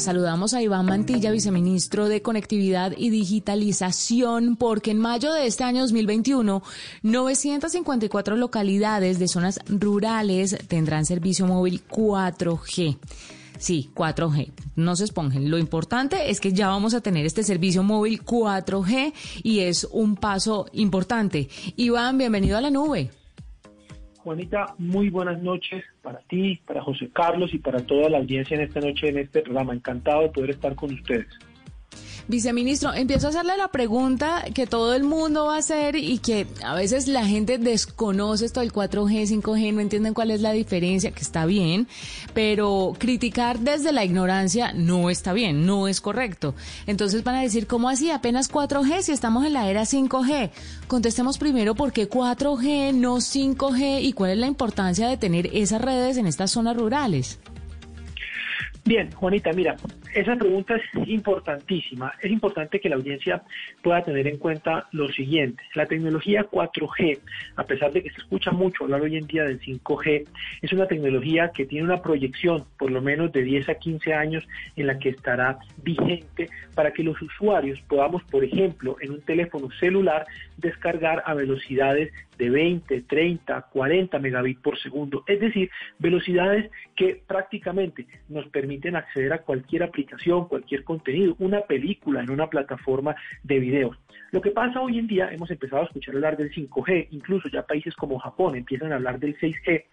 saludamos a Iván Mantilla, viceministro de Conectividad y Digitalización, porque en mayo de este año 2021, 954 localidades de zonas rurales tendrán servicio móvil 4G. Sí, 4G. No se esponjen. Lo importante es que ya vamos a tener este servicio móvil 4G y es un paso importante. Iván, bienvenido a la nube. Juanita, muy buenas noches para ti, para José Carlos y para toda la audiencia en esta noche en este programa. Encantado de poder estar con ustedes. Viceministro, empiezo a hacerle la pregunta que todo el mundo va a hacer y que a veces la gente desconoce esto del 4G, 5G, no entienden cuál es la diferencia, que está bien, pero criticar desde la ignorancia no está bien, no es correcto. Entonces van a decir, ¿cómo así? Apenas 4G si estamos en la era 5G. Contestemos primero por qué 4G, no 5G y cuál es la importancia de tener esas redes en estas zonas rurales. Bien, Juanita, mira, esa pregunta es importantísima. Es importante que la audiencia pueda tener en cuenta lo siguiente. La tecnología 4G, a pesar de que se escucha mucho hablar hoy en día del 5G, es una tecnología que tiene una proyección por lo menos de 10 a 15 años en la que estará vigente para que los usuarios podamos, por ejemplo, en un teléfono celular descargar a velocidades de 20, 30, 40 megabits por segundo, es decir, velocidades que prácticamente nos permiten acceder a cualquier aplicación, cualquier contenido, una película en una plataforma de video. Lo que pasa hoy en día, hemos empezado a escuchar hablar del 5G, incluso ya países como Japón empiezan a hablar del 6G,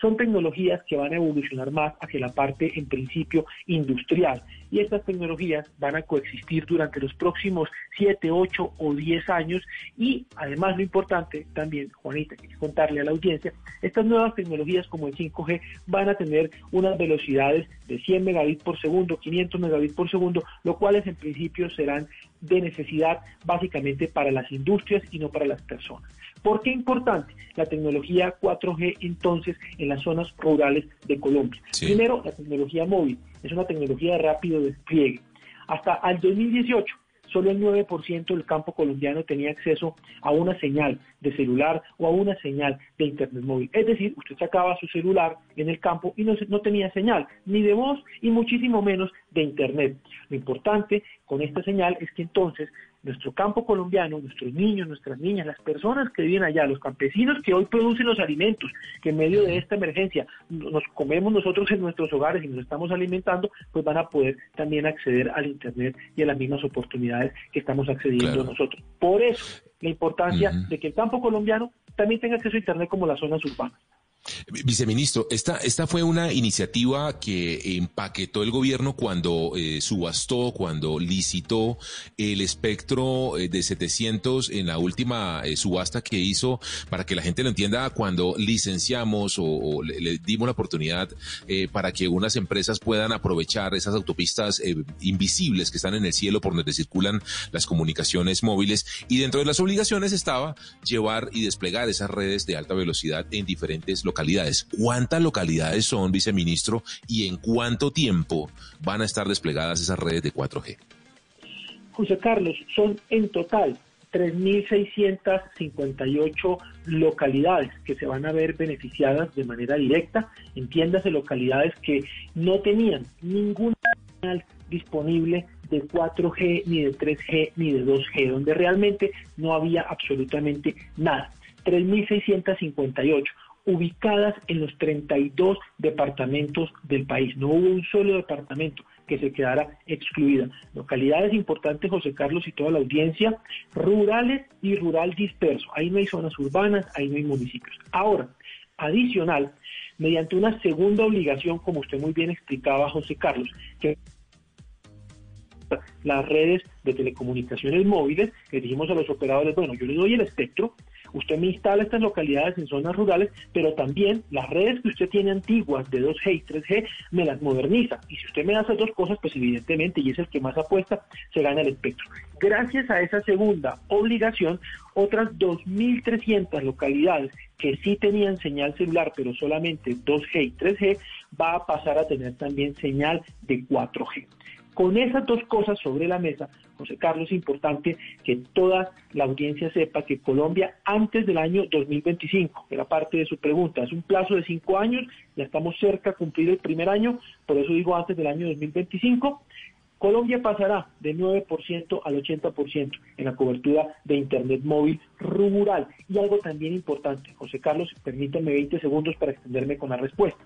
son tecnologías que van a evolucionar más hacia la parte, en principio, industrial. Y estas tecnologías van a coexistir durante los próximos 7, 8 o 10 años. Y además, lo importante también, Juanita, que contarle a la audiencia, estas nuevas tecnologías como el 5G van a tener unas velocidades de 100 megabits por segundo, 500 megabits por segundo, lo cuales en principio serán de necesidad básicamente para las industrias y no para las personas. ¿Por qué importante la tecnología 4G entonces en las zonas rurales de Colombia? Primero, la tecnología móvil es una tecnología de rápido despliegue. Hasta el 2018 solo el 9% del campo colombiano tenía acceso a una señal de celular o a una señal de internet móvil. Es decir, usted sacaba su celular en el campo y no, no tenía señal, ni de voz y muchísimo menos de internet. Lo importante con esta señal es que entonces nuestro campo colombiano, nuestros niños, nuestras niñas, las personas que viven allá, los campesinos que hoy producen los alimentos, que en medio de esta emergencia nos comemos nosotros en nuestros hogares y nos estamos alimentando, pues van a poder también acceder al Internet y a las mismas oportunidades que estamos accediendo nosotros. Por eso, la importancia de que el campo colombiano también tenga acceso a Internet como las zonas urbanas. Viceministro, esta, esta fue una iniciativa que empaquetó el gobierno cuando eh, subastó, cuando licitó el espectro eh, de 700 en la última eh, subasta que hizo, para que la gente lo entienda, cuando licenciamos o, le, dimos la oportunidad para que unas empresas puedan aprovechar esas autopistas invisibles que están en el cielo por donde circulan las comunicaciones móviles. Y dentro de las obligaciones estaba llevar y desplegar esas redes de alta velocidad en diferentes localidades. ¿Cuántas localidades son, viceministro, y en cuánto tiempo van a estar desplegadas esas redes de 4G? José Carlos, son en total 3.658 localidades que se van a ver beneficiadas de manera directa, entiéndase localidades que no tenían ninguna señal disponible de 4G, ni de 3G, ni de 2G, donde realmente no había absolutamente nada. 3.658 ubicadas en los 32 departamentos del país. No hubo un solo departamento que se quedara excluida. Localidades importantes, José Carlos y toda la audiencia, rurales y rural disperso. Ahí no hay zonas urbanas, ahí no hay municipios. Ahora, adicional, mediante una segunda obligación, como usted muy bien explicaba, José Carlos, que las redes de telecomunicaciones móviles, que dijimos a los operadores, bueno, yo les doy el espectro, Usted me instala estas localidades en zonas rurales, pero también las redes que usted tiene antiguas de 2G y 3G me las moderniza. Y si usted me hace dos cosas, pues evidentemente, y es el que más apuesta, se gana el espectro. Gracias a esa segunda obligación, otras 2.300 localidades que sí tenían señal celular, pero solamente 2G y 3G, va a pasar a tener también señal de 4G. Con esas dos cosas sobre la mesa, José Carlos, es importante que toda la audiencia sepa que Colombia antes del año 2025, era parte de su pregunta, es un plazo de cinco años, ya estamos cerca de cumplir el primer año, por eso digo antes del año 2025, Colombia pasará de 9% al 80% en la cobertura de Internet móvil rural. Y algo también importante, José Carlos, permítame 20 segundos para extenderme con la respuesta.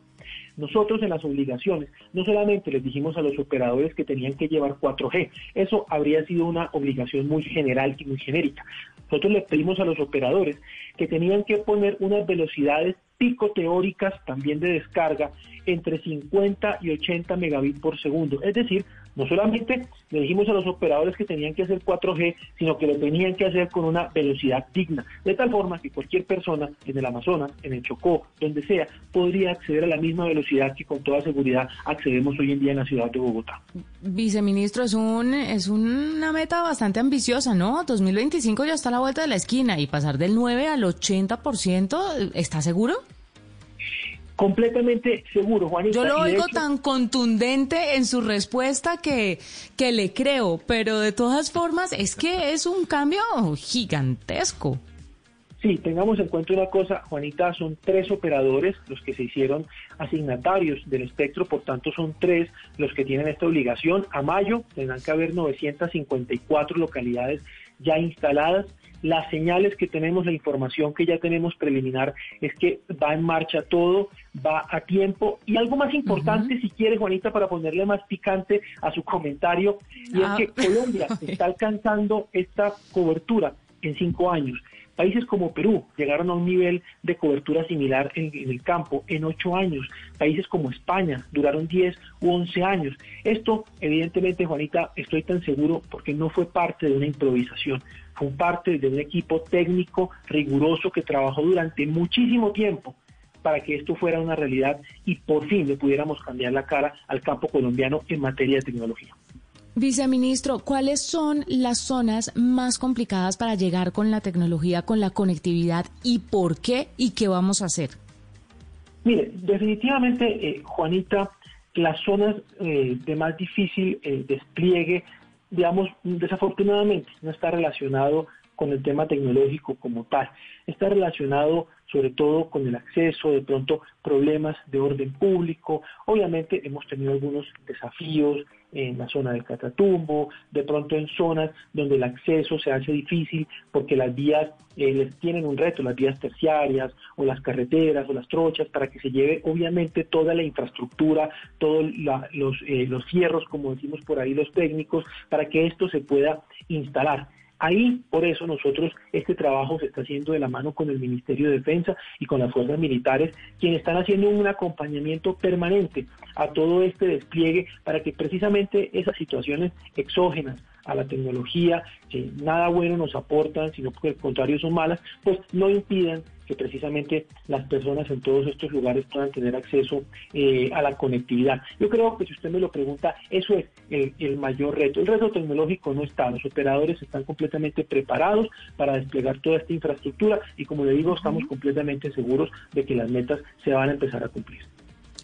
Nosotros en las obligaciones no solamente les dijimos a los operadores que tenían que llevar 4G, eso habría sido una obligación muy general y muy genérica. Nosotros les pedimos a los operadores que tenían que poner unas velocidades pico teóricas también de descarga entre 50 y 80 megabits por segundo. Es decir, no solamente le dijimos a los operadores que tenían que hacer 4G, sino que lo tenían que hacer con una velocidad digna, de tal forma que cualquier persona en el Amazonas, en el Chocó, donde sea, podría acceder a la misma velocidad que con toda seguridad accedemos hoy en día en la ciudad de Bogotá. Viceministro, es un es una meta bastante ambiciosa, ¿no? 2025 ya está a la vuelta de la esquina y pasar del 9 al 80%, ¿está seguro? Completamente seguro, Juanita. Yo lo oigo tan contundente en su respuesta que, que le creo, pero de todas formas es que es un cambio gigantesco. Sí, tengamos en cuenta una cosa, Juanita, son tres operadores los que se hicieron asignatarios del espectro, por tanto son tres los que tienen esta obligación. A mayo tendrán que haber 954 localidades ya instaladas las señales que tenemos, la información que ya tenemos preliminar es que va en marcha todo, va a tiempo. Y algo más importante, si quiere, Juanita, para ponerle más picante a su comentario, y es ah. que Colombia está alcanzando esta cobertura en cinco años. Países como Perú llegaron a un nivel de cobertura similar en, el campo en ocho años. Países como España duraron diez u once años. Esto, evidentemente, Juanita, estoy tan seguro porque no fue parte de una improvisación fue parte de un equipo técnico riguroso que trabajó durante muchísimo tiempo para que esto fuera una realidad y por fin le pudiéramos cambiar la cara al campo colombiano en materia de tecnología. Viceministro, ¿cuáles son las zonas más complicadas para llegar con la tecnología, con la conectividad y por qué y qué vamos a hacer? Mire, definitivamente, eh, Juanita, las zonas eh, de más difícil eh, despliegue digamos, desafortunadamente no está relacionado con el tema tecnológico como tal. Está relacionado sobre todo con el acceso, de pronto problemas de orden público. Obviamente hemos tenido algunos desafíos en la zona del Catatumbo, de pronto en zonas donde el acceso se hace difícil porque las vías eh, tienen un reto, las vías terciarias o las carreteras o las trochas, para que se lleve obviamente toda la infraestructura, todos los, eh, los fierros, como decimos por ahí los técnicos, para que esto se pueda instalar. Ahí, por eso, nosotros, este trabajo se está haciendo de la mano con el Ministerio de Defensa y con las fuerzas militares, quienes están haciendo un acompañamiento permanente a todo este despliegue para que precisamente esas situaciones exógenas a la tecnología, que nada bueno nos aportan, sino que al contrario son malas, pues no impidan que precisamente las personas en todos estos lugares puedan tener acceso eh, a la conectividad. Yo creo que si usted me lo pregunta, eso es el, mayor reto. El reto tecnológico no está, los operadores están completamente preparados para desplegar toda esta infraestructura y como le digo, estamos completamente seguros de que las metas se van a empezar a cumplir.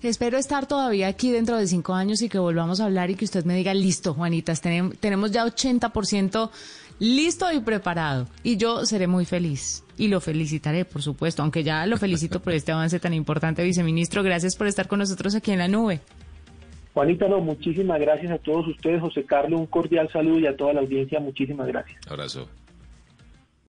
Espero estar todavía aquí dentro de cinco años y que volvamos a hablar y que usted me diga, listo, Juanitas, tenemos ya 80% listo y preparado. Y yo seré muy feliz y lo felicitaré, por supuesto, aunque ya lo felicito por este avance tan importante, viceministro. Gracias por estar con nosotros aquí en la nube. Juanita, no, muchísimas gracias a todos ustedes, José Carlos, un cordial saludo y a toda la audiencia, muchísimas gracias. Abrazo.